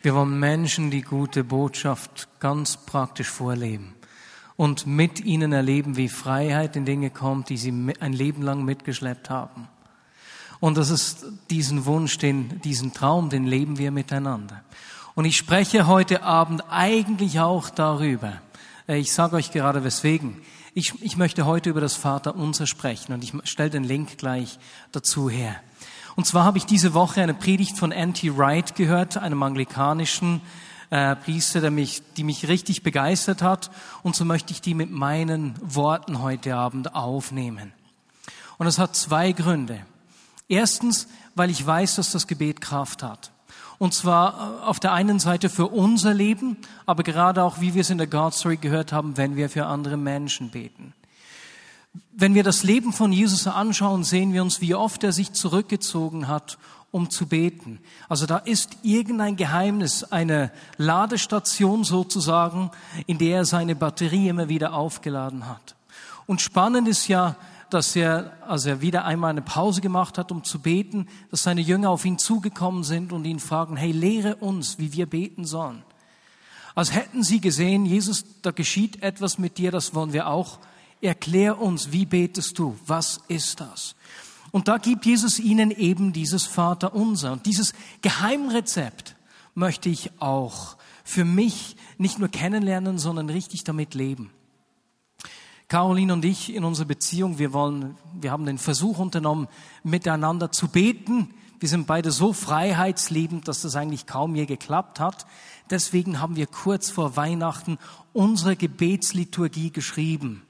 Wir wollen Menschen die gute Botschaft ganz praktisch vorleben und mit ihnen erleben, wie Freiheit in Dinge kommt, die sie ein Leben lang mitgeschleppt haben. Und das ist diesen Wunsch, den, diesen Traum, den leben wir miteinander. Und ich spreche heute Abend eigentlich auch darüber. Äh, ich sage euch gerade weswegen. Ich, ich möchte heute über das Vaterunser sprechen und ich stelle den Link gleich dazu her. Und zwar habe ich diese Woche eine Predigt von N.T. Wright gehört, einem anglikanischen äh, Priester, der mich, die mich richtig begeistert hat. Und so möchte ich die mit meinen Worten heute Abend aufnehmen. Und es hat zwei Gründe. Erstens, weil ich weiß, dass das Gebet Kraft hat. Und zwar äh, auf der einen Seite für unser Leben, aber gerade auch, wie wir es in der God Story gehört haben, wenn wir für andere Menschen beten. Wenn wir das Leben von Jesus anschauen, sehen wir uns, wie oft er sich zurückgezogen hat, um zu beten. Also da ist irgendein Geheimnis, eine Ladestation sozusagen, in der er seine Batterie immer wieder aufgeladen hat. Und spannend ist ja, dass er, als er wieder einmal eine Pause gemacht hat, um zu beten, dass seine Jünger auf ihn zugekommen sind und ihn fragen, hey, lehre uns, wie wir beten sollen. Als hätten sie gesehen, Jesus, da geschieht etwas mit dir, das wollen wir auch. Erklär uns, wie betest du? Was ist das? Und da gibt Jesus ihnen eben dieses Vaterunser. Und dieses Geheimrezept möchte ich auch für mich nicht nur kennenlernen, sondern richtig damit leben. Caroline und ich in unserer Beziehung, wir wollen, wir haben den Versuch unternommen, miteinander zu beten. Wir sind beide so freiheitsliebend, dass das eigentlich kaum je geklappt hat. Deswegen haben wir kurz vor Weihnachten unsere Gebetsliturgie geschrieben,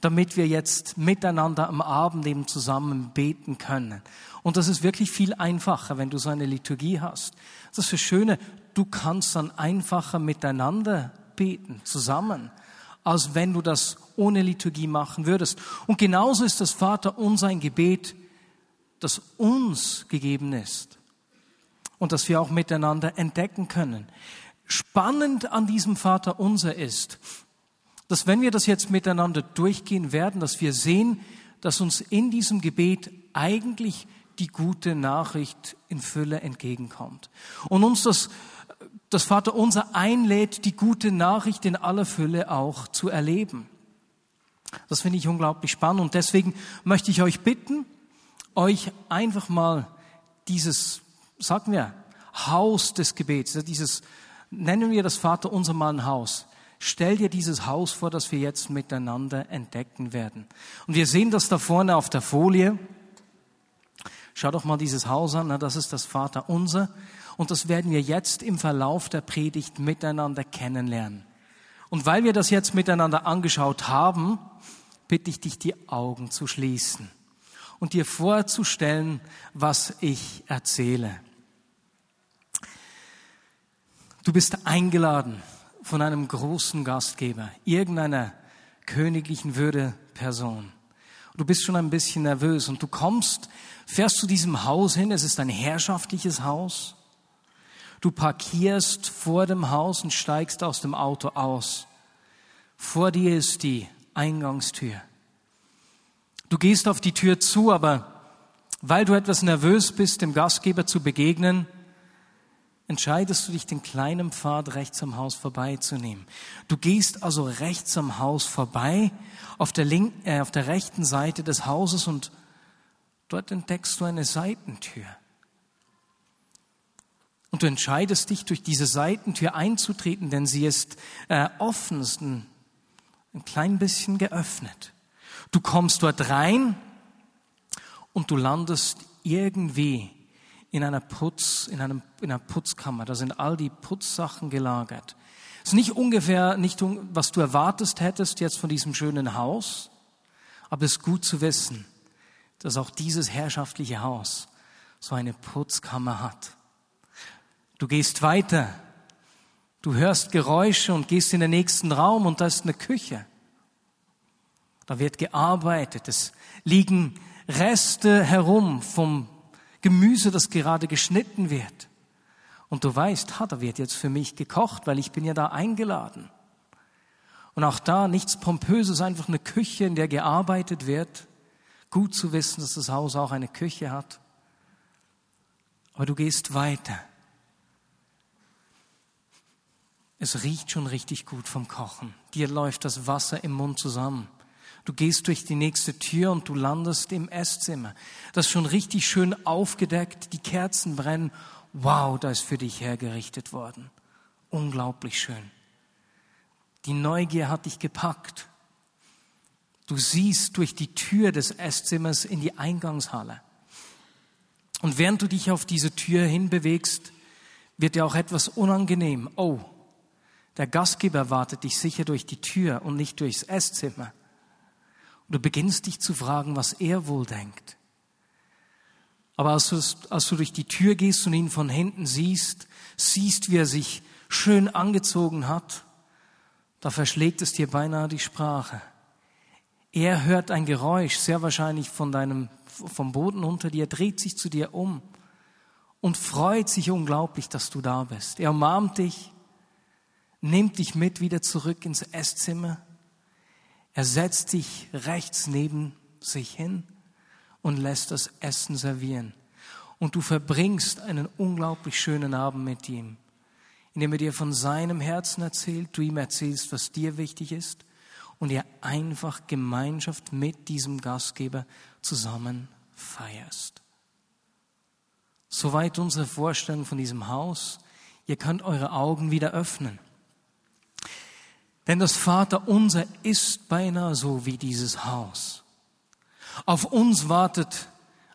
damit wir jetzt miteinander am Abend eben zusammen beten können. Und das ist wirklich viel einfacher, wenn du so eine Liturgie hast. Das ist das Schöne, du kannst dann einfacher miteinander beten, zusammen als wenn du das ohne Liturgie machen würdest. Und genauso ist das Vater unser ein Gebet, das uns gegeben ist und das wir auch miteinander entdecken können. Spannend an diesem Vater unser ist, dass wenn wir das jetzt miteinander durchgehen werden, dass wir sehen, dass uns in diesem Gebet eigentlich die gute Nachricht in Fülle entgegenkommt. Und uns das das Vater unser einlädt, die gute Nachricht in aller Fülle auch zu erleben. Das finde ich unglaublich spannend und deswegen möchte ich euch bitten, euch einfach mal dieses, sagen wir, Haus des Gebets, dieses, nennen wir das Vater unser mal ein Haus. Stell dir dieses Haus vor, das wir jetzt miteinander entdecken werden. Und wir sehen das da vorne auf der Folie. Schau doch mal dieses Haus an, das ist das Vater unser. Und das werden wir jetzt im Verlauf der Predigt miteinander kennenlernen. Und weil wir das jetzt miteinander angeschaut haben, bitte ich dich, die Augen zu schließen und dir vorzustellen, was ich erzähle. Du bist eingeladen von einem großen Gastgeber, irgendeiner königlichen Würde Person. Du bist schon ein bisschen nervös und du kommst, fährst zu diesem Haus hin, es ist ein herrschaftliches Haus. Du parkierst vor dem Haus und steigst aus dem Auto aus. Vor dir ist die Eingangstür. Du gehst auf die Tür zu, aber weil du etwas nervös bist, dem Gastgeber zu begegnen, entscheidest du dich, den kleinen Pfad rechts am Haus vorbeizunehmen. Du gehst also rechts am Haus vorbei, auf der, linken, äh, auf der rechten Seite des Hauses und dort entdeckst du eine Seitentür. Und du entscheidest dich, durch diese Seitentür einzutreten, denn sie ist äh, offen, ein klein bisschen geöffnet. Du kommst dort rein und du landest irgendwie in einer Putz, in, einem, in einer Putzkammer. Da sind all die Putzsachen gelagert. Es ist nicht ungefähr, nicht was du erwartest hättest jetzt von diesem schönen Haus, aber es ist gut zu wissen, dass auch dieses herrschaftliche Haus so eine Putzkammer hat. Du gehst weiter. Du hörst Geräusche und gehst in den nächsten Raum und da ist eine Küche. Da wird gearbeitet. Es liegen Reste herum vom Gemüse, das gerade geschnitten wird. Und du weißt, ha, da wird jetzt für mich gekocht, weil ich bin ja da eingeladen. Und auch da nichts Pompöses, einfach eine Küche, in der gearbeitet wird. Gut zu wissen, dass das Haus auch eine Küche hat. Aber du gehst weiter. Es riecht schon richtig gut vom Kochen. Dir läuft das Wasser im Mund zusammen. Du gehst durch die nächste Tür und du landest im Esszimmer. Das ist schon richtig schön aufgedeckt, die Kerzen brennen. Wow, da ist für dich hergerichtet worden. Unglaublich schön. Die Neugier hat dich gepackt. Du siehst durch die Tür des Esszimmers in die Eingangshalle. Und während du dich auf diese Tür hinbewegst, wird dir auch etwas unangenehm. Oh, der Gastgeber wartet dich sicher durch die Tür und nicht durchs Esszimmer. Du beginnst dich zu fragen, was er wohl denkt. Aber als du, als du durch die Tür gehst und ihn von hinten siehst, siehst, wie er sich schön angezogen hat, da verschlägt es dir beinahe die Sprache. Er hört ein Geräusch, sehr wahrscheinlich von deinem, vom Boden unter dir, dreht sich zu dir um und freut sich unglaublich, dass du da bist. Er umarmt dich, nimmt dich mit wieder zurück ins Esszimmer. Er setzt dich rechts neben sich hin und lässt das Essen servieren. Und du verbringst einen unglaublich schönen Abend mit ihm, indem er dir von seinem Herzen erzählt, du ihm erzählst, was dir wichtig ist und ihr einfach Gemeinschaft mit diesem Gastgeber zusammen feierst. Soweit unsere Vorstellung von diesem Haus. Ihr könnt eure Augen wieder öffnen. Denn das Vaterunser ist beinahe so wie dieses Haus. Auf uns wartet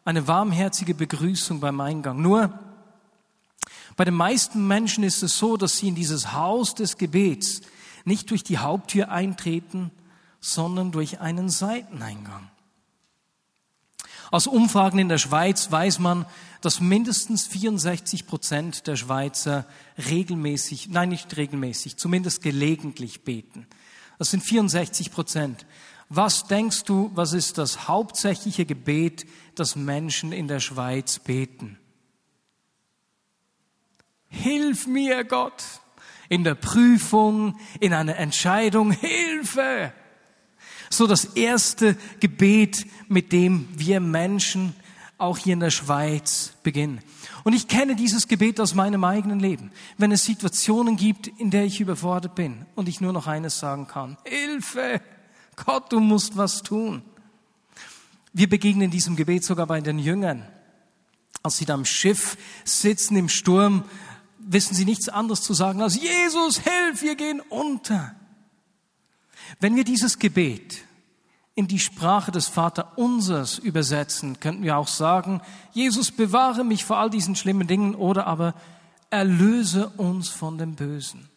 eine warmherzige Begrüßung beim Eingang. Nur bei den meisten Menschen ist es so, dass sie in dieses Haus des Gebets nicht durch die Haupttür eintreten, sondern durch einen Seiteneingang. Aus Umfragen in der Schweiz weiß man, dass mindestens 64 Prozent der Schweizer regelmäßig, nein nicht regelmäßig, zumindest gelegentlich beten. Das sind 64 Prozent. Was denkst du, was ist das hauptsächliche Gebet, das Menschen in der Schweiz beten? Hilf mir, Gott in der Prüfung, in einer Entscheidung, Hilfe! So das erste Gebet, mit dem wir Menschen auch hier in der Schweiz beginnen. Und ich kenne dieses Gebet aus meinem eigenen Leben. Wenn es Situationen gibt, in der ich überfordert bin und ich nur noch eines sagen kann. Hilfe! Gott, du musst was tun. Wir begegnen diesem Gebet sogar bei den Jüngern. Als sie da am Schiff sitzen im Sturm, wissen sie nichts anderes zu sagen als, Jesus, hilf, wir gehen unter. Wenn wir dieses Gebet in die Sprache des Vaterunsers übersetzen, könnten wir auch sagen, Jesus, bewahre mich vor all diesen schlimmen Dingen oder aber erlöse uns von dem Bösen.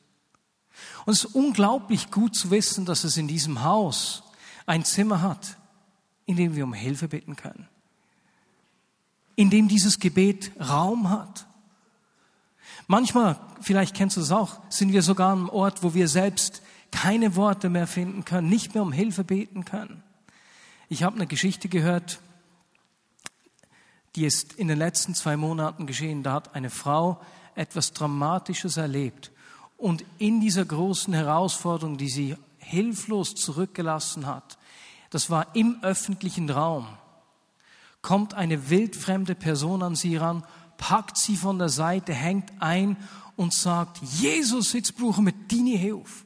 Und es ist unglaublich gut zu wissen, dass es in diesem Haus ein Zimmer hat, in dem wir um Hilfe bitten können, in dem dieses Gebet Raum hat. Manchmal, vielleicht kennst du es auch, sind wir sogar am Ort, wo wir selbst keine Worte mehr finden können, nicht mehr um Hilfe beten können. Ich habe eine Geschichte gehört, die ist in den letzten zwei Monaten geschehen. Da hat eine Frau etwas Dramatisches erlebt. Und in dieser großen Herausforderung, die sie hilflos zurückgelassen hat, das war im öffentlichen Raum, kommt eine wildfremde Person an sie ran packt sie von der Seite, hängt ein und sagt, Jesus, jetzt brauchen wir deine Hilfe.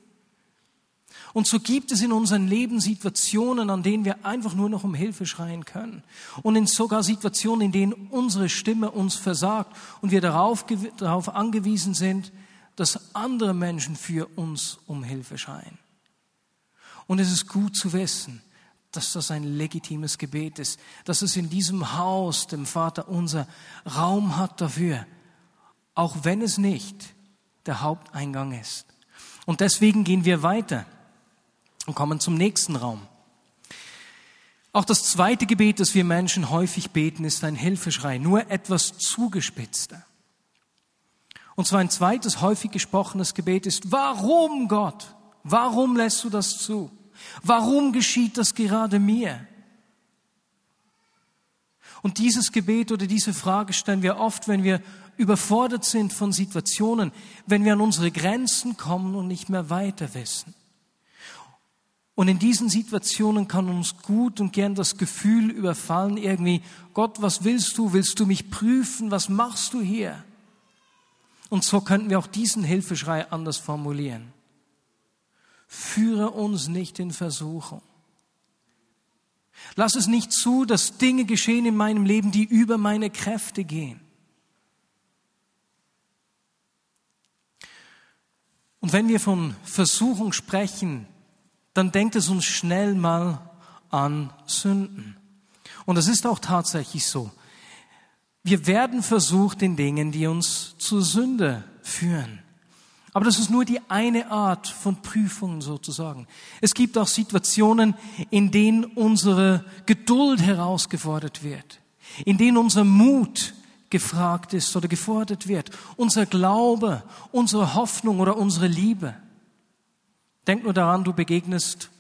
Und so gibt es in unserem Leben Situationen, an denen wir einfach nur noch um Hilfe schreien können. Und in sogar Situationen, in denen unsere Stimme uns versagt und wir darauf, darauf angewiesen sind, dass andere Menschen für uns um Hilfe schreien. Und es ist gut zu wissen, dass das ein legitimes Gebet ist, dass es in diesem Haus, dem Vater unser, Raum hat dafür, auch wenn es nicht der Haupteingang ist. Und deswegen gehen wir weiter und kommen zum nächsten Raum. Auch das zweite Gebet, das wir Menschen häufig beten, ist ein Hilfeschrei, nur etwas zugespitzter. Und zwar ein zweites häufig gesprochenes Gebet ist, warum Gott? Warum lässt du das zu? Warum geschieht das gerade mir? Und dieses Gebet oder diese Frage stellen wir oft, wenn wir überfordert sind von Situationen, wenn wir an unsere Grenzen kommen und nicht mehr weiter wissen. Und in diesen Situationen kann uns gut und gern das Gefühl überfallen, irgendwie, Gott, was willst du? Willst du mich prüfen? Was machst du hier? Und so könnten wir auch diesen Hilfeschrei anders formulieren. Führe uns nicht in Versuchung. Lass es nicht zu, dass Dinge geschehen in meinem Leben, die über meine Kräfte gehen. Und wenn wir von Versuchung sprechen, dann denkt es uns schnell mal an Sünden. Und das ist auch tatsächlich so. Wir werden versucht in Dingen, die uns zur Sünde führen. Aber das ist nur die eine Art von Prüfungen sozusagen. Es gibt auch Situationen, in denen unsere Geduld herausgefordert wird, in denen unser Mut gefragt ist oder gefordert wird, unser Glaube, unsere Hoffnung oder unsere Liebe. Denk nur daran, du begegnest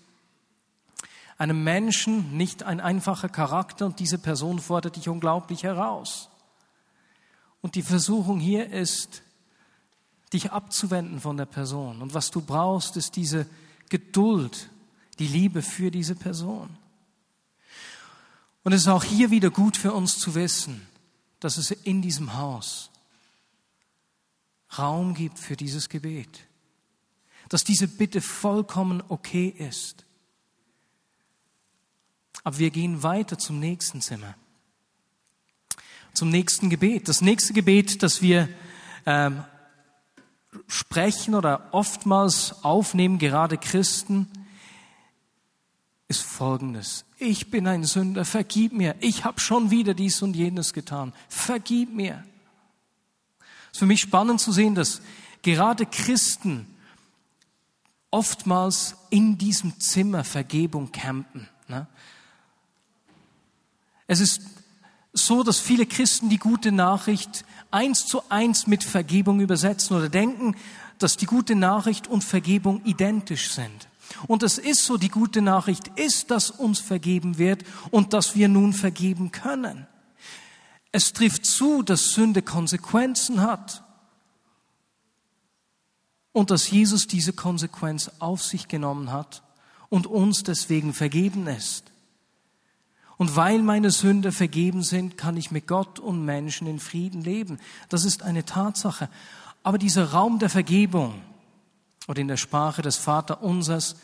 einem Menschen, nicht ein einfacher Charakter und diese Person fordert dich unglaublich heraus. Und die Versuchung hier ist, dich abzuwenden von der Person. Und was du brauchst, ist diese Geduld, die Liebe für diese Person. Und es ist auch hier wieder gut für uns zu wissen, dass es in diesem Haus Raum gibt für dieses Gebet. Dass diese Bitte vollkommen okay ist. Aber wir gehen weiter zum nächsten Zimmer zum nächsten Gebet. Das nächste Gebet, das wir ähm, sprechen oder oftmals aufnehmen, gerade Christen, ist folgendes. Ich bin ein Sünder, vergib mir. Ich habe schon wieder dies und jenes getan. Vergib mir. Es ist für mich spannend zu sehen, dass gerade Christen oftmals in diesem Zimmer Vergebung campen. Ne? Es ist so, dass viele Christen die gute Nachricht eins zu eins mit Vergebung übersetzen oder denken, dass die gute Nachricht und Vergebung identisch sind. Und es ist so, die gute Nachricht ist, dass uns vergeben wird und dass wir nun vergeben können. Es trifft zu, dass Sünde Konsequenzen hat und dass Jesus diese Konsequenz auf sich genommen hat und uns deswegen vergeben ist. Und weil meine Sünde vergeben sind, kann ich mit Gott und Menschen in Frieden leben. Das ist eine Tatsache. Aber dieser Raum der Vergebung oder in der Sprache des Vaterunsers,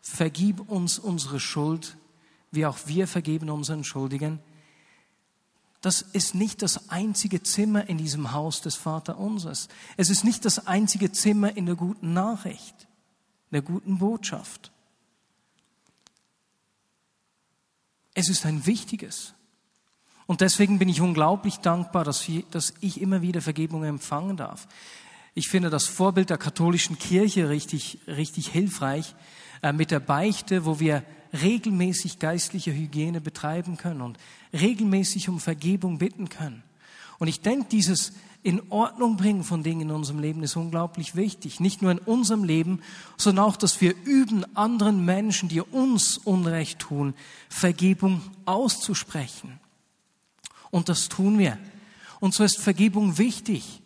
vergib uns unsere Schuld, wie auch wir vergeben unseren Schuldigen, das ist nicht das einzige Zimmer in diesem Haus des Vaterunsers. Es ist nicht das einzige Zimmer in der guten Nachricht, der guten Botschaft. Es ist ein wichtiges. Und deswegen bin ich unglaublich dankbar, dass, ich immer wieder Vergebung empfangen darf. Ich finde das Vorbild der katholischen Kirche richtig, richtig hilfreich mit der Beichte, wo wir regelmäßig geistliche Hygiene betreiben können und regelmäßig um Vergebung bitten können. Und ich denke, dieses in Ordnung bringen von Dingen in unserem Leben ist unglaublich wichtig. Nicht nur in unserem Leben, sondern auch, dass wir üben, anderen Menschen, die uns Unrecht tun, Vergebung auszusprechen. Und das tun wir. Und so ist Vergebung wichtig,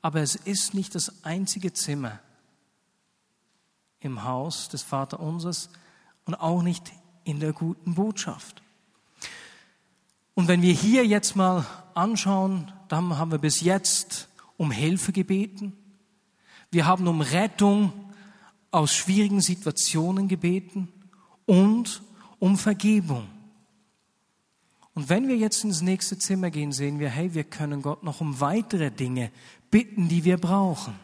aber es ist nicht das einzige Zimmer im Haus des Vaterunsers und auch nicht in der guten Botschaft. Und wenn wir hier jetzt mal anschauen, dann haben wir bis jetzt um Hilfe gebeten. Wir haben um Rettung aus schwierigen Situationen gebeten und um Vergebung. Und wenn wir jetzt ins nächste Zimmer gehen, sehen wir, hey, wir können Gott noch um weitere Dinge bitten, die wir brauchen.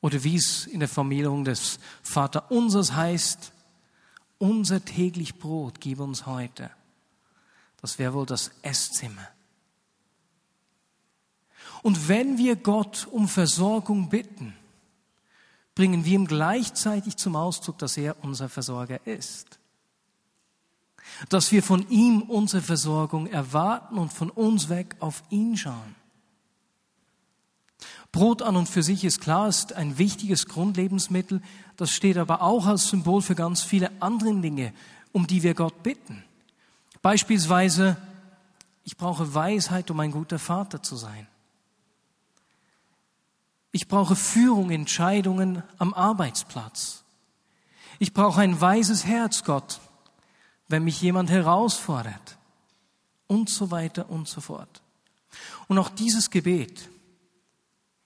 Oder wie es in der Formulierung des Vaterunsers heißt, unser täglich Brot gib uns heute. Das wäre wohl das Esszimmer. Und wenn wir Gott um Versorgung bitten, bringen wir ihm gleichzeitig zum Ausdruck, dass er unser Versorger ist. Dass wir von ihm unsere Versorgung erwarten und von uns weg auf ihn schauen. Brot an und für sich ist klar, ist ein wichtiges Grundlebensmittel. Das steht aber auch als Symbol für ganz viele andere Dinge, um die wir Gott bitten. Beispielsweise, ich brauche Weisheit, um ein guter Vater zu sein. Ich brauche Führung, Entscheidungen am Arbeitsplatz. Ich brauche ein weises Herz, Gott, wenn mich jemand herausfordert. Und so weiter und so fort. Und auch dieses Gebet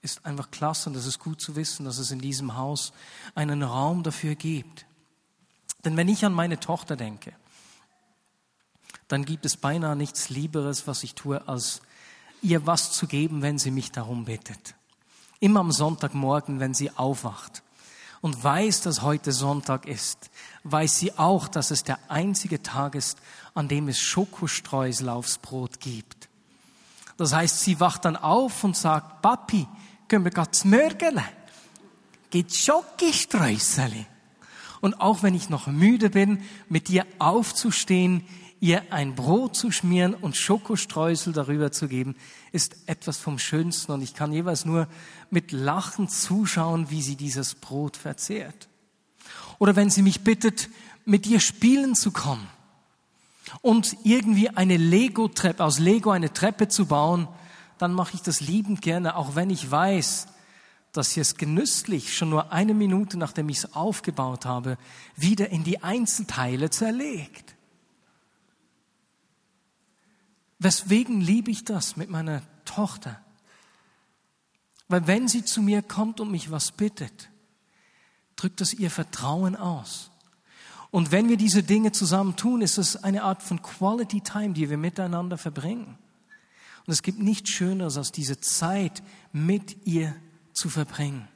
ist einfach klasse und es ist gut zu wissen, dass es in diesem Haus einen Raum dafür gibt. Denn wenn ich an meine Tochter denke, dann gibt es beinahe nichts Lieberes, was ich tue, als ihr was zu geben, wenn sie mich darum bittet. Immer am Sonntagmorgen, wenn sie aufwacht und weiß, dass heute Sonntag ist, weiß sie auch, dass es der einzige Tag ist, an dem es Schokostreusel aufs Brot gibt. Das heißt, sie wacht dann auf und sagt, Papi, können wir grad Mörgele? Geht Schokostreusel? Und auch wenn ich noch müde bin, mit dir aufzustehen, ihr ein Brot zu schmieren und Schokostreusel darüber zu geben, ist etwas vom Schönsten. Und ich kann jeweils nur mit Lachen zuschauen, wie sie dieses Brot verzehrt. Oder wenn sie mich bittet, mit dir spielen zu kommen und irgendwie eine Lego-Treppe, aus Lego eine Treppe zu bauen, dann mache ich das liebend gerne, auch wenn ich weiß, dass sie es genüsslich schon nur eine Minute, nachdem ich es aufgebaut habe, wieder in die Einzelteile zerlegt. Weswegen liebe ich das mit meiner Tochter? Weil wenn sie zu mir kommt und mich was bittet, drückt das ihr Vertrauen aus. Und wenn wir diese Dinge zusammen tun, ist es eine Art von Quality Time, die wir miteinander verbringen. Und es gibt nichts Schöneres, als diese Zeit mit ihr zu verbringen.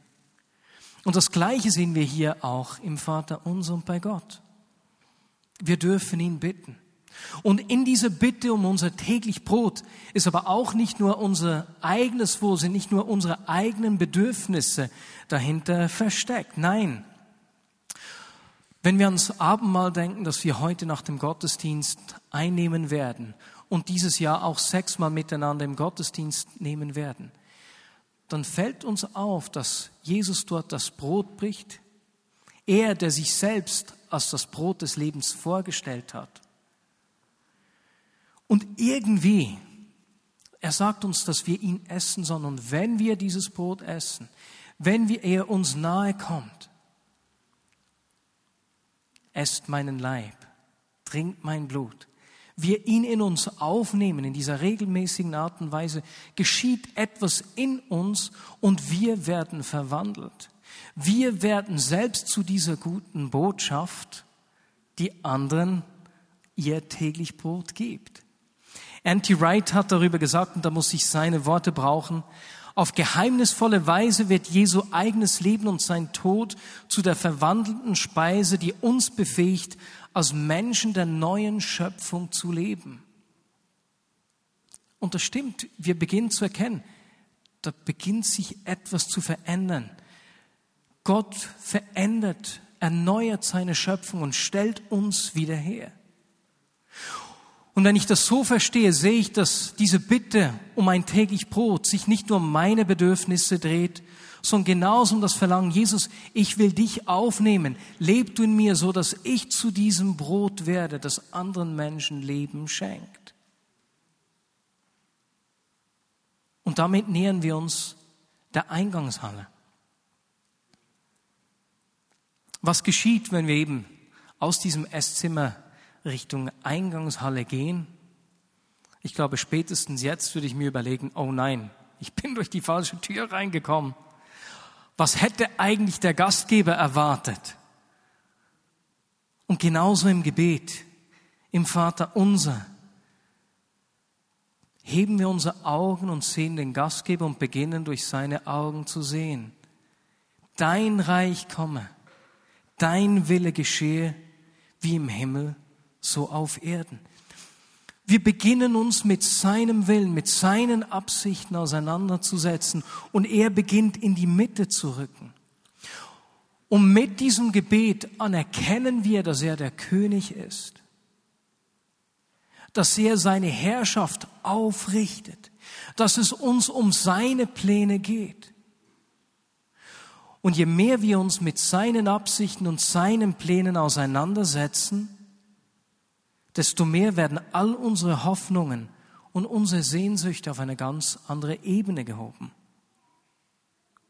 Und das Gleiche sehen wir hier auch im Vater unser und bei Gott. Wir dürfen ihn bitten. Und in dieser Bitte um unser täglich Brot ist aber auch nicht nur unser eigenes Wohl, sind nicht nur unsere eigenen Bedürfnisse dahinter versteckt. Nein. Wenn wir ans Abendmahl denken, das wir heute nach dem Gottesdienst einnehmen werden und dieses Jahr auch sechsmal miteinander im Gottesdienst nehmen werden, dann fällt uns auf, dass Jesus dort das Brot bricht. Er, der sich selbst als das Brot des Lebens vorgestellt hat und irgendwie, er sagt uns, dass wir ihn essen sollen. Und wenn wir dieses Brot essen, wenn wir, er uns nahe kommt, esst meinen Leib, trinkt mein Blut, wir ihn in uns aufnehmen, in dieser regelmäßigen Art und Weise, geschieht etwas in uns und wir werden verwandelt. Wir werden selbst zu dieser guten Botschaft, die anderen ihr täglich Brot gibt. Anti Wright hat darüber gesagt, und da muss ich seine Worte brauchen, auf geheimnisvolle Weise wird Jesu eigenes Leben und sein Tod zu der verwandelten Speise, die uns befähigt, als Menschen der neuen Schöpfung zu leben. Und das stimmt, wir beginnen zu erkennen, da beginnt sich etwas zu verändern. Gott verändert, erneuert seine Schöpfung und stellt uns wieder her. Und wenn ich das so verstehe, sehe ich, dass diese Bitte um ein täglich Brot sich nicht nur um meine Bedürfnisse dreht, sondern genauso um das Verlangen, Jesus, ich will dich aufnehmen. Leb du in mir, so dass ich zu diesem Brot werde, das anderen Menschen Leben schenkt. Und damit nähern wir uns der Eingangshalle. Was geschieht, wenn wir eben aus diesem Esszimmer Richtung Eingangshalle gehen, ich glaube, spätestens jetzt würde ich mir überlegen, oh nein, ich bin durch die falsche Tür reingekommen. Was hätte eigentlich der Gastgeber erwartet? Und genauso im Gebet, im Vater unser, heben wir unsere Augen und sehen den Gastgeber und beginnen durch seine Augen zu sehen. Dein Reich komme, dein Wille geschehe, wie im Himmel, so auf Erden. Wir beginnen uns mit seinem Willen, mit seinen Absichten auseinanderzusetzen und er beginnt in die Mitte zu rücken. Und mit diesem Gebet anerkennen wir, dass er der König ist, dass er seine Herrschaft aufrichtet, dass es uns um seine Pläne geht. Und je mehr wir uns mit seinen Absichten und seinen Plänen auseinandersetzen, desto mehr werden all unsere Hoffnungen und unsere Sehnsüchte auf eine ganz andere Ebene gehoben.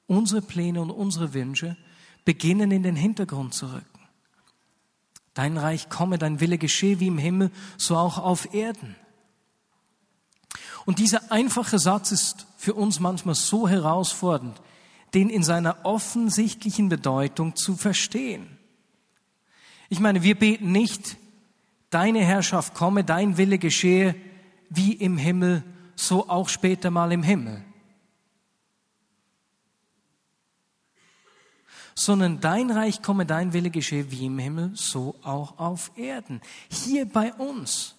Unsere Pläne und unsere Wünsche beginnen in den Hintergrund zu rücken. Dein Reich komme, dein Wille geschehe wie im Himmel, so auch auf Erden. Und dieser einfache Satz ist für uns manchmal so herausfordernd, den in seiner offensichtlichen Bedeutung zu verstehen. Ich meine, wir beten nicht, deine Herrschaft komme, dein Wille geschehe, wie im Himmel, so auch später mal im Himmel. Sondern dein Reich komme, dein Wille geschehe, wie im Himmel, so auch auf Erden. Hier bei uns.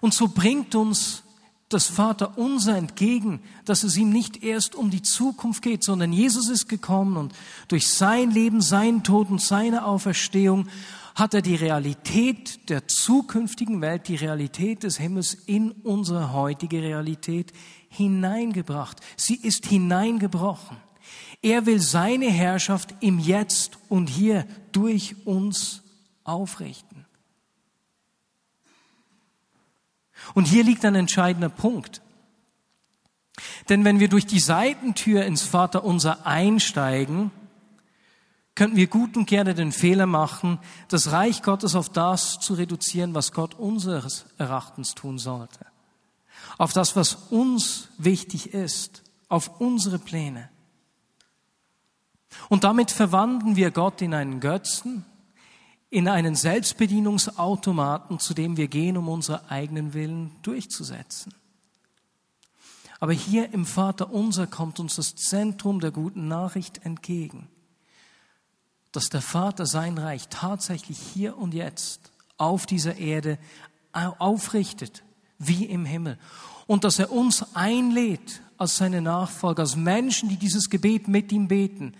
Und so bringt uns das Vater unser entgegen, dass es ihm nicht erst um die Zukunft geht, sondern Jesus ist gekommen und durch sein Leben, seinen Tod und seine Auferstehung hat er die Realität der zukünftigen Welt, die Realität des Himmels in unsere heutige Realität hineingebracht. Sie ist hineingebrochen. Er will seine Herrschaft im Jetzt und hier durch uns aufrichten. Und hier liegt ein entscheidender Punkt. Denn wenn wir durch die Seitentür ins Vaterunser einsteigen, könnten wir gut und gerne den Fehler machen, das Reich Gottes auf das zu reduzieren, was Gott unseres Erachtens tun sollte. Auf das, was uns wichtig ist, auf unsere Pläne. Und damit verwandeln wir Gott in einen Götzen, in einen Selbstbedienungsautomaten, zu dem wir gehen, um unsere eigenen Willen durchzusetzen. Aber hier im Vater unser kommt uns das Zentrum der guten Nachricht entgegen, dass der Vater sein Reich tatsächlich hier und jetzt auf dieser Erde aufrichtet, wie im Himmel. Und dass er uns einlädt als seine Nachfolger, als Menschen, die dieses Gebet mit ihm beten,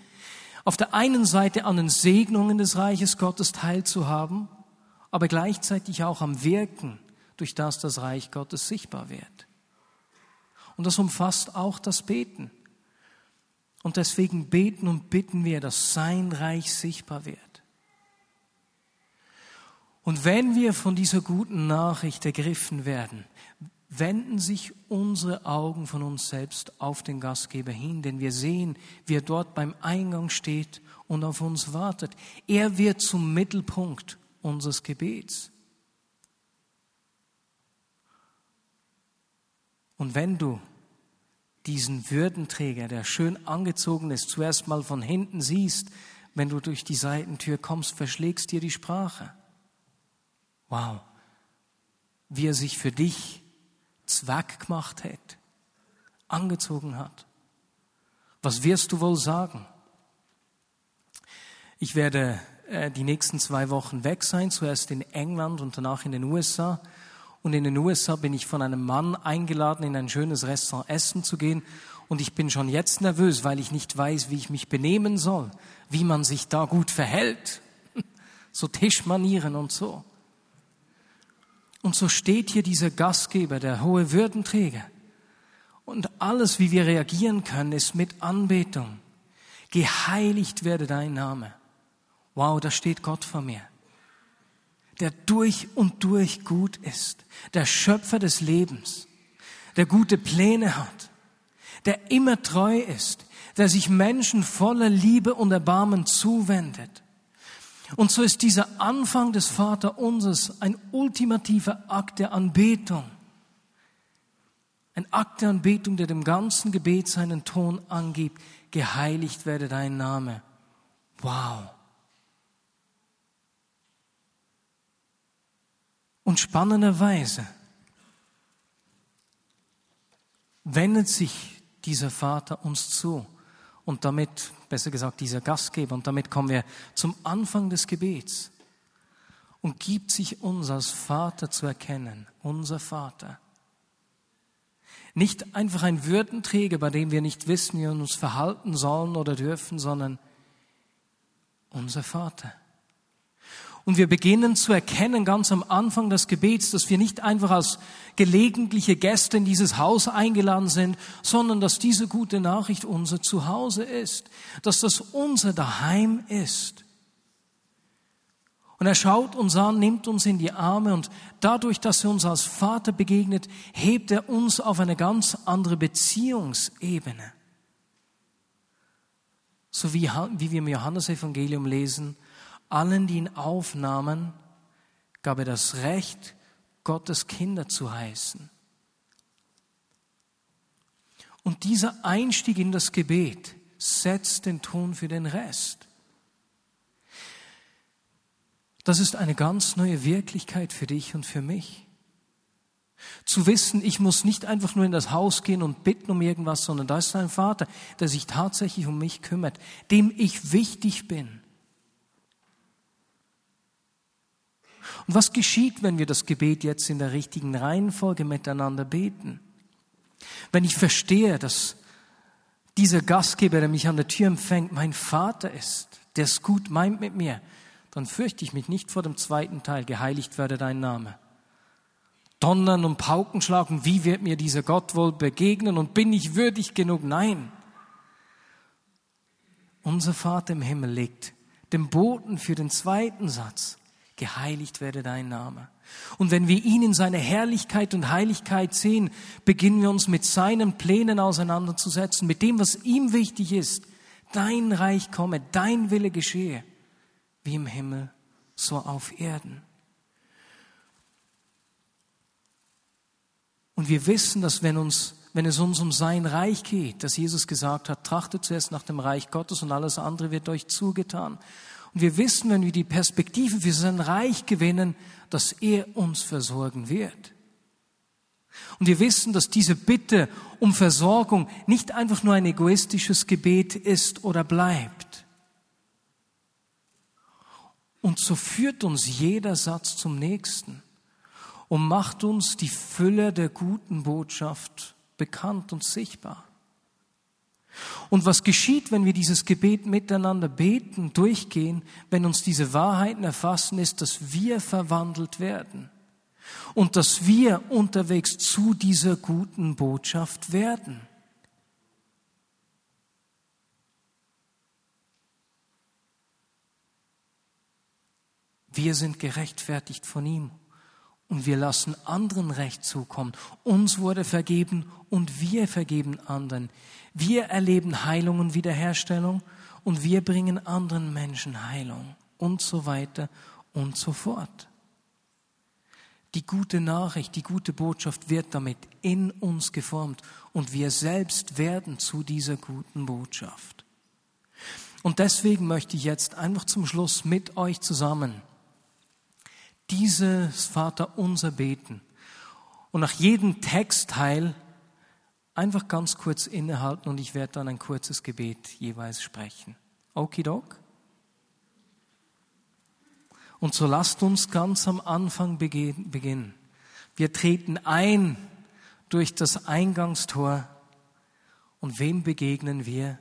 auf der einen Seite an den Segnungen des Reiches Gottes teilzuhaben, aber gleichzeitig auch am Wirken, durch das das Reich Gottes sichtbar wird. Und das umfasst auch das Beten. Und deswegen beten und bitten wir, dass sein Reich sichtbar wird. Und wenn wir von dieser guten Nachricht ergriffen werden, wenden sich unsere Augen von uns selbst auf den Gastgeber hin, denn wir sehen, wie er dort beim Eingang steht und auf uns wartet. Er wird zum Mittelpunkt unseres Gebets. Und wenn du diesen Würdenträger, der schön angezogen ist, zuerst mal von hinten siehst, wenn du durch die Seitentür kommst, verschlägst dir die Sprache. Wow, wie er sich für dich Zweck gemacht hat, angezogen hat. Was wirst du wohl sagen? Ich werde äh, die nächsten zwei Wochen weg sein, zuerst in England und danach in den USA. Und in den USA bin ich von einem Mann eingeladen, in ein schönes Restaurant essen zu gehen. Und ich bin schon jetzt nervös, weil ich nicht weiß, wie ich mich benehmen soll, wie man sich da gut verhält. So Tischmanieren und so. Und so steht hier dieser Gastgeber, der hohe Würdenträger. Und alles, wie wir reagieren können, ist mit Anbetung. Geheiligt werde dein Name. Wow, da steht Gott vor mir. Der durch und durch gut ist. Der Schöpfer des Lebens. Der gute Pläne hat. Der immer treu ist. Der sich Menschen voller Liebe und Erbarmen zuwendet und so ist dieser Anfang des Vaterunsers ein ultimativer Akt der Anbetung. Ein Akt der Anbetung, der dem ganzen Gebet seinen Ton angibt. Geheiligt werde dein Name. Wow. Und spannenderweise wendet sich dieser Vater uns zu und damit, besser gesagt, dieser Gastgeber. Und damit kommen wir zum Anfang des Gebets und gibt sich uns als Vater zu erkennen, unser Vater. Nicht einfach ein Würdenträger, bei dem wir nicht wissen, wie wir uns verhalten sollen oder dürfen, sondern unser Vater. Und wir beginnen zu erkennen ganz am Anfang des Gebets, dass wir nicht einfach als gelegentliche Gäste in dieses Haus eingeladen sind, sondern dass diese gute Nachricht unser Zuhause ist, dass das unser Daheim ist. Und er schaut uns an, nimmt uns in die Arme und dadurch, dass er uns als Vater begegnet, hebt er uns auf eine ganz andere Beziehungsebene. So wie, wie wir im Johannesevangelium lesen, allen, die ihn aufnahmen, gab er das Recht, Gottes Kinder zu heißen. Und dieser Einstieg in das Gebet setzt den Ton für den Rest. Das ist eine ganz neue Wirklichkeit für dich und für mich. Zu wissen, ich muss nicht einfach nur in das Haus gehen und bitten um irgendwas, sondern da ist ein Vater, der sich tatsächlich um mich kümmert, dem ich wichtig bin. Und was geschieht, wenn wir das Gebet jetzt in der richtigen Reihenfolge miteinander beten? Wenn ich verstehe, dass dieser Gastgeber, der mich an der Tür empfängt, mein Vater ist, der es gut meint mit mir, dann fürchte ich mich nicht vor dem zweiten Teil, geheiligt werde dein Name. Donnern und Pauken schlagen, wie wird mir dieser Gott wohl begegnen und bin ich würdig genug? Nein. Unser Vater im Himmel legt den Boten für den zweiten Satz geheiligt werde dein Name. Und wenn wir ihn in seiner Herrlichkeit und Heiligkeit sehen, beginnen wir uns mit seinen Plänen auseinanderzusetzen, mit dem, was ihm wichtig ist. Dein Reich komme, dein Wille geschehe, wie im Himmel, so auf Erden. Und wir wissen, dass wenn uns wenn es uns um sein Reich geht, dass Jesus gesagt hat, trachtet zuerst nach dem Reich Gottes und alles andere wird euch zugetan. Und wir wissen, wenn wir die Perspektive für sein Reich gewinnen, dass er uns versorgen wird. Und wir wissen, dass diese Bitte um Versorgung nicht einfach nur ein egoistisches Gebet ist oder bleibt. Und so führt uns jeder Satz zum nächsten und macht uns die Fülle der guten Botschaft bekannt und sichtbar. Und was geschieht, wenn wir dieses Gebet miteinander beten, durchgehen, wenn uns diese Wahrheiten erfassen, ist, dass wir verwandelt werden und dass wir unterwegs zu dieser guten Botschaft werden. Wir sind gerechtfertigt von ihm und wir lassen anderen Recht zukommen. Uns wurde vergeben und wir vergeben anderen. Wir erleben Heilung und Wiederherstellung und wir bringen anderen Menschen Heilung und so weiter und so fort. Die gute Nachricht, die gute Botschaft wird damit in uns geformt und wir selbst werden zu dieser guten Botschaft. Und deswegen möchte ich jetzt einfach zum Schluss mit euch zusammen dieses Vater unser beten und nach jedem Textteil einfach ganz kurz innehalten und ich werde dann ein kurzes Gebet jeweils sprechen. Okidok? Und so lasst uns ganz am Anfang beginnen. Wir treten ein durch das Eingangstor und wem begegnen wir?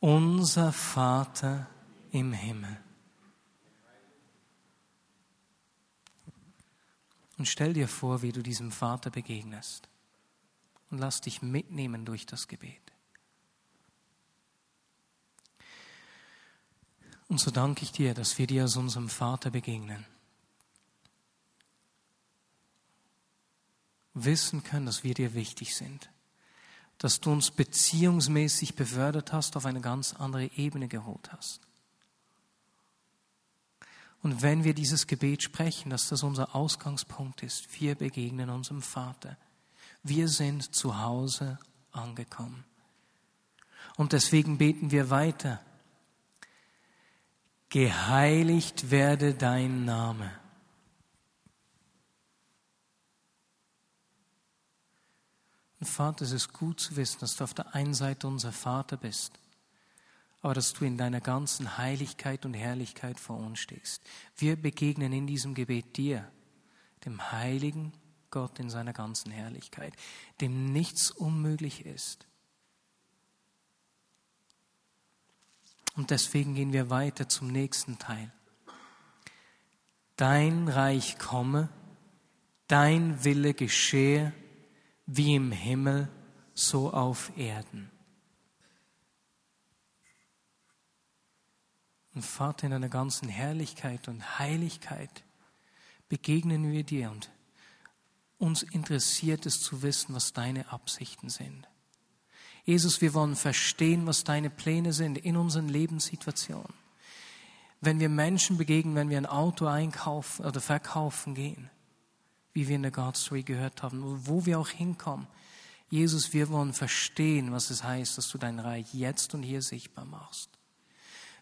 Unser Vater im Himmel. Und stell dir vor, wie du diesem Vater begegnest. Und lass dich mitnehmen durch das Gebet. Und so danke ich dir, dass wir dir als unserem Vater begegnen. Wissen können, dass wir dir wichtig sind. Dass du uns beziehungsmäßig befördert hast, auf eine ganz andere Ebene geholt hast. Und wenn wir dieses Gebet sprechen, dass das unser Ausgangspunkt ist, wir begegnen unserem Vater. Wir sind zu Hause angekommen. Und deswegen beten wir weiter. Geheiligt werde dein Name. Und Vater, es ist gut zu wissen, dass du auf der einen Seite unser Vater bist aber dass du in deiner ganzen Heiligkeit und Herrlichkeit vor uns stehst. Wir begegnen in diesem Gebet dir, dem heiligen Gott in seiner ganzen Herrlichkeit, dem nichts unmöglich ist. Und deswegen gehen wir weiter zum nächsten Teil. Dein Reich komme, dein Wille geschehe, wie im Himmel, so auf Erden. Und Vater, in deiner ganzen Herrlichkeit und Heiligkeit begegnen wir dir und uns interessiert es zu wissen, was deine Absichten sind. Jesus, wir wollen verstehen, was deine Pläne sind in unseren Lebenssituationen. wenn wir Menschen begegnen, wenn wir ein Auto einkaufen oder verkaufen gehen, wie wir in der God Story gehört haben, wo wir auch hinkommen. Jesus, wir wollen verstehen, was es heißt, dass du dein Reich jetzt und hier sichtbar machst.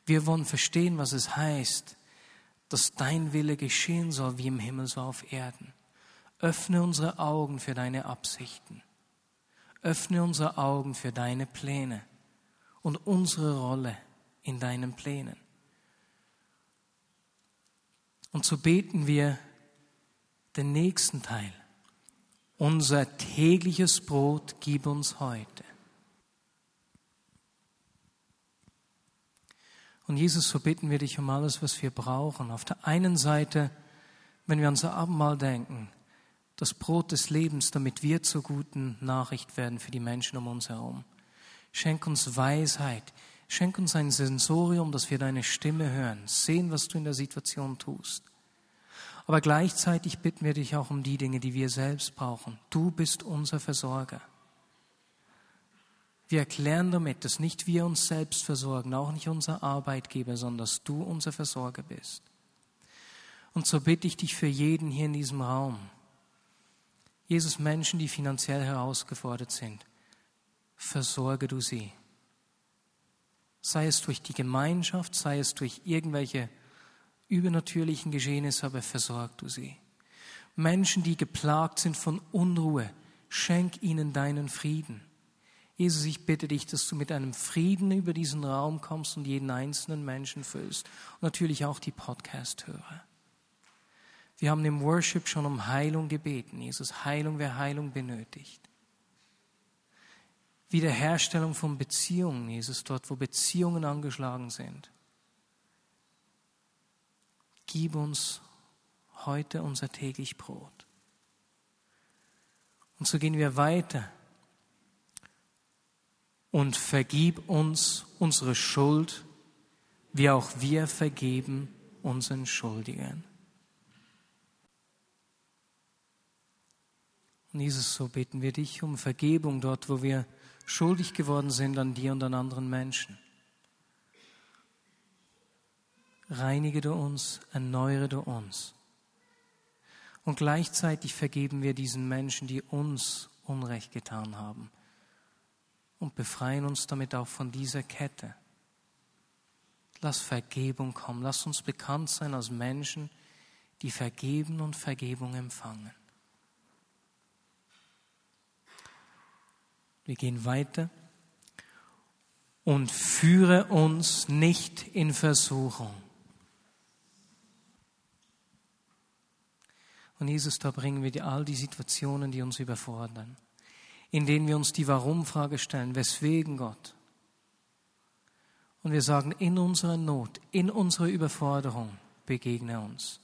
Wir wollen verstehen, was es heißt, dass dein Wille geschehen soll, wie im Himmel so auf Erden. Öffne unsere Augen für deine Absichten. Öffne unsere Augen für deine Pläne und unsere Rolle in deinen Plänen. Und so beten wir den nächsten Teil. Unser tägliches Brot gib uns heute. Und Jesus, so bitten wir dich um alles, was wir brauchen. Auf der einen Seite, wenn wir an unser Abendmahl denken, das Brot des Lebens, damit wir zur guten Nachricht werden für die Menschen um uns herum. Schenk uns Weisheit, schenk uns ein Sensorium, dass wir deine Stimme hören, sehen, was du in der Situation tust. Aber gleichzeitig bitten wir dich auch um die Dinge, die wir selbst brauchen. Du bist unser Versorger. Wir erklären damit, dass nicht wir uns selbst versorgen, auch nicht unser Arbeitgeber, sondern dass du unser Versorger bist. Und so bitte ich dich für jeden hier in diesem Raum, Jesus, Menschen, die finanziell herausgefordert sind, versorge du sie. Sei es durch die Gemeinschaft, sei es durch irgendwelche übernatürlichen Geschehnisse, aber versorg du sie. Menschen, die geplagt sind von Unruhe, schenk ihnen deinen Frieden. Jesus, ich bitte dich, dass du mit einem Frieden über diesen Raum kommst und jeden einzelnen Menschen füllst. Und natürlich auch die Podcast-Hörer. Wir haben im Worship schon um Heilung gebeten. Jesus, Heilung, wer Heilung benötigt. Wiederherstellung von Beziehungen, Jesus, dort, wo Beziehungen angeschlagen sind. Gib uns heute unser täglich Brot. Und so gehen wir weiter und vergib uns unsere Schuld, wie auch wir vergeben unseren Schuldigern. Und Jesus, so beten wir dich um Vergebung dort, wo wir schuldig geworden sind an dir und an anderen Menschen. Reinige du uns, erneuere du uns. Und gleichzeitig vergeben wir diesen Menschen, die uns Unrecht getan haben und befreien uns damit auch von dieser Kette. Lass Vergebung kommen. Lass uns bekannt sein als Menschen, die vergeben und Vergebung empfangen. Wir gehen weiter. Und führe uns nicht in Versuchung. Und Jesus, da bringen wir dir all die Situationen, die uns überfordern in denen wir uns die Warum-Frage stellen, weswegen Gott? Und wir sagen, in unserer Not, in unserer Überforderung begegne uns.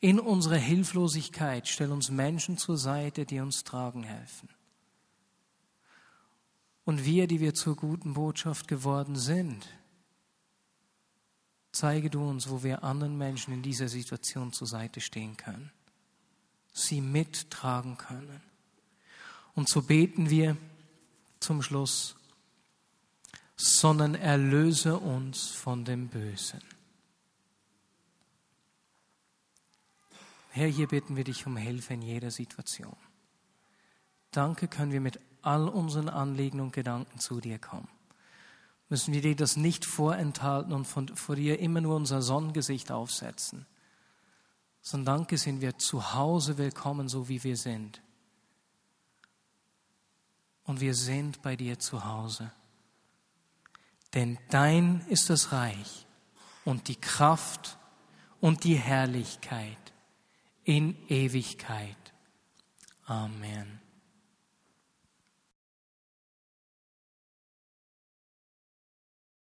In unserer Hilflosigkeit stell uns Menschen zur Seite, die uns tragen helfen. Und wir, die wir zur guten Botschaft geworden sind, zeige du uns, wo wir anderen Menschen in dieser Situation zur Seite stehen können, sie mittragen können. Und so beten wir zum Schluss, sondern erlöse uns von dem Bösen. Herr, hier bitten wir dich um Hilfe in jeder Situation. Danke können wir mit all unseren Anliegen und Gedanken zu dir kommen. Müssen wir dir das nicht vorenthalten und von, vor dir immer nur unser Sonnengesicht aufsetzen. Sondern danke sind wir zu Hause willkommen, so wie wir sind und wir sind bei dir zu Hause. Denn dein ist das Reich und die Kraft und die Herrlichkeit in Ewigkeit. Amen.